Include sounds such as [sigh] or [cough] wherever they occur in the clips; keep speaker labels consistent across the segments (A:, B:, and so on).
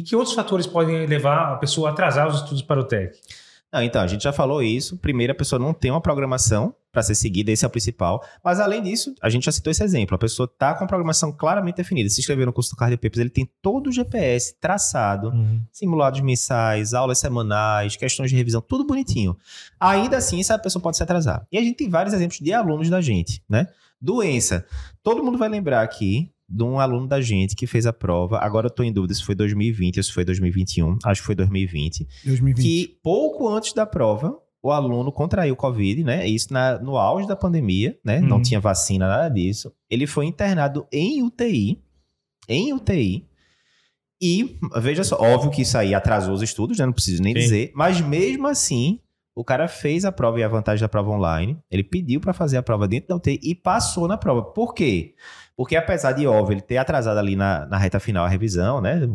A: E que outros fatores podem levar a pessoa a atrasar os estudos para o TEC?
B: Não, então, a gente já falou isso. Primeiro, a pessoa não tem uma programação para ser seguida, esse é o principal. Mas, além disso, a gente já citou esse exemplo. A pessoa está com a programação claramente definida. Se inscrever no curso do Cardio Papers, ele tem todo o GPS traçado, uhum. simulados mensais, aulas semanais, questões de revisão, tudo bonitinho. Ainda assim, essa pessoa pode se atrasar. E a gente tem vários exemplos de alunos da gente, né? Doença. Todo mundo vai lembrar aqui de um aluno da gente que fez a prova. Agora eu tô em dúvida se foi 2020 ou se foi 2021. Acho que foi 2020.
C: 2020.
B: Que pouco antes da prova, o aluno contraiu Covid, né? Isso na, no auge da pandemia, né? Uhum. Não tinha vacina, nada disso. Ele foi internado em UTI. Em UTI. E, veja só, óbvio que isso aí atrasou os estudos, né? Não preciso nem Sim. dizer. Mas mesmo assim, o cara fez a prova e a vantagem da prova online. Ele pediu para fazer a prova dentro da UTI e passou na prova. Por quê? Porque apesar de, óbvio, ele ter atrasado ali na, na reta final a revisão, né?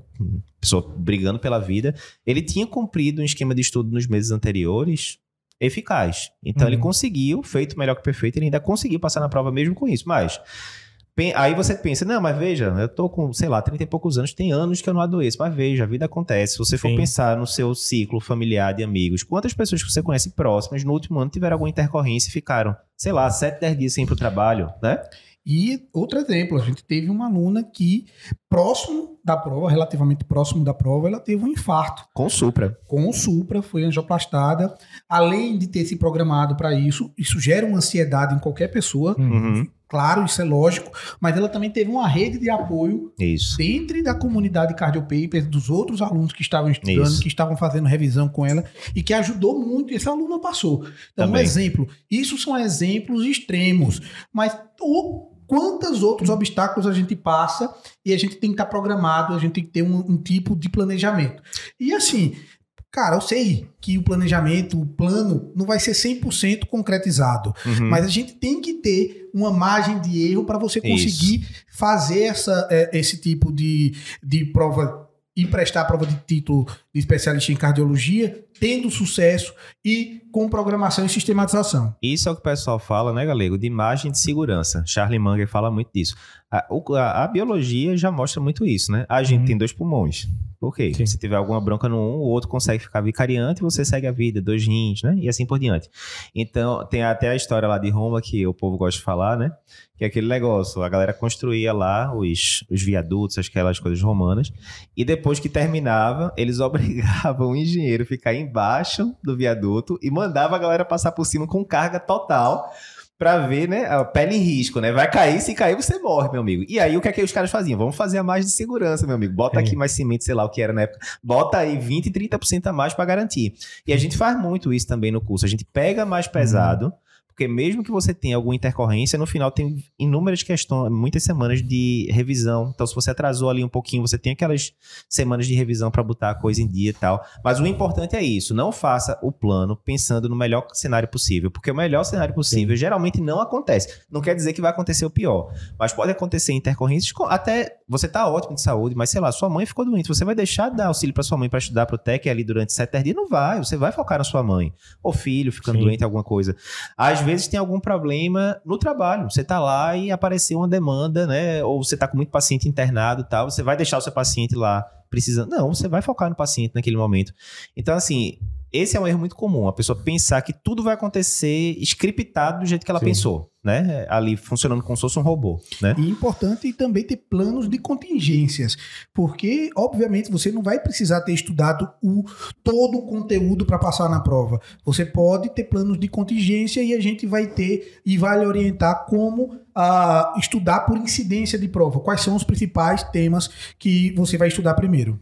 B: Pessoa brigando pela vida, ele tinha cumprido um esquema de estudo nos meses anteriores eficaz. Então uhum. ele conseguiu, feito melhor que perfeito, ele ainda conseguiu passar na prova mesmo com isso. Mas Aí você pensa, não, mas veja, eu tô com, sei lá, 30 e poucos anos, tem anos que eu não adoeço, mas veja, a vida acontece. Se você for Sim. pensar no seu ciclo familiar de amigos, quantas pessoas que você conhece próximas no último ano tiveram alguma intercorrência e ficaram, sei lá, 7, 10 dias sem ir pro trabalho, né?
C: E outro exemplo, a gente teve uma aluna que, próximo da prova, relativamente próximo da prova, ela teve um infarto.
B: Com supra.
C: Com supra, foi angioplastada. Além de ter se programado para isso, isso gera uma ansiedade em qualquer pessoa. Uhum. Claro, isso é lógico, mas ela também teve uma rede de apoio
B: isso.
C: dentro da comunidade Cardiopapers, dos outros alunos que estavam estudando, isso. que estavam fazendo revisão com ela e que ajudou muito. E essa aluna passou. Então, também. um exemplo. Isso são exemplos extremos, mas o quantos outros obstáculos a gente passa e a gente tem que estar programado, a gente tem que ter um, um tipo de planejamento. E assim, Cara, eu sei que o planejamento, o plano, não vai ser 100% concretizado, uhum. mas a gente tem que ter uma margem de erro para você conseguir Isso. fazer essa, é, esse tipo de, de prova e prestar a prova de título de especialista em cardiologia, tendo sucesso e com programação e sistematização.
B: Isso é o que o pessoal fala, né, Galego? De imagem de segurança. Charlie Munger fala muito disso. A, a, a biologia já mostra muito isso, né? A gente uhum. tem dois pulmões. Ok, Sim. se tiver alguma bronca no um, o outro consegue ficar vicariante e você segue a vida, dois rins, né? E assim por diante. Então, tem até a história lá de Roma que o povo gosta de falar, né? Que é aquele negócio, a galera construía lá os, os viadutos, aquelas coisas romanas, e depois que terminava, eles [laughs] obrigavam o engenheiro a ficar embaixo do viaduto e mandava a galera passar por cima com carga total pra ver, né? A pele em risco, né? Vai cair, se cair você morre, meu amigo. E aí o que é que os caras faziam? Vamos fazer a mais de segurança, meu amigo. Bota é. aqui mais cimento, sei lá o que era na época. Bota aí 20, 30% a mais para garantir. E a gente faz muito isso também no curso. A gente pega mais pesado. Uhum porque mesmo que você tenha alguma intercorrência, no final tem inúmeras questões, muitas semanas de revisão. Então, se você atrasou ali um pouquinho, você tem aquelas semanas de revisão para botar a coisa em dia e tal. Mas o importante é isso: não faça o plano pensando no melhor cenário possível, porque o melhor cenário possível Sim. geralmente não acontece. Não quer dizer que vai acontecer o pior, mas pode acontecer intercorrências. Até você tá ótimo de saúde, mas sei lá, sua mãe ficou doente. Você vai deixar de dar auxílio para sua mãe para estudar pro TEC ali durante sete dias? Não vai. Você vai focar na sua mãe. Ou filho ficando Sim. doente, alguma coisa. Às vezes tem algum problema no trabalho. Você tá lá e apareceu uma demanda, né? Ou você tá com muito paciente internado e tal. Você vai deixar o seu paciente lá precisando. Não, você vai focar no paciente naquele momento. Então, assim, esse é um erro muito comum, a pessoa pensar que tudo vai acontecer scriptado do jeito que ela Sim. pensou, né? Ali funcionando como se fosse um robô, né?
C: E importante também ter planos de contingências, porque obviamente você não vai precisar ter estudado o todo o conteúdo para passar na prova. Você pode ter planos de contingência e a gente vai ter e vai orientar como uh, estudar por incidência de prova. Quais são os principais temas que você vai estudar primeiro?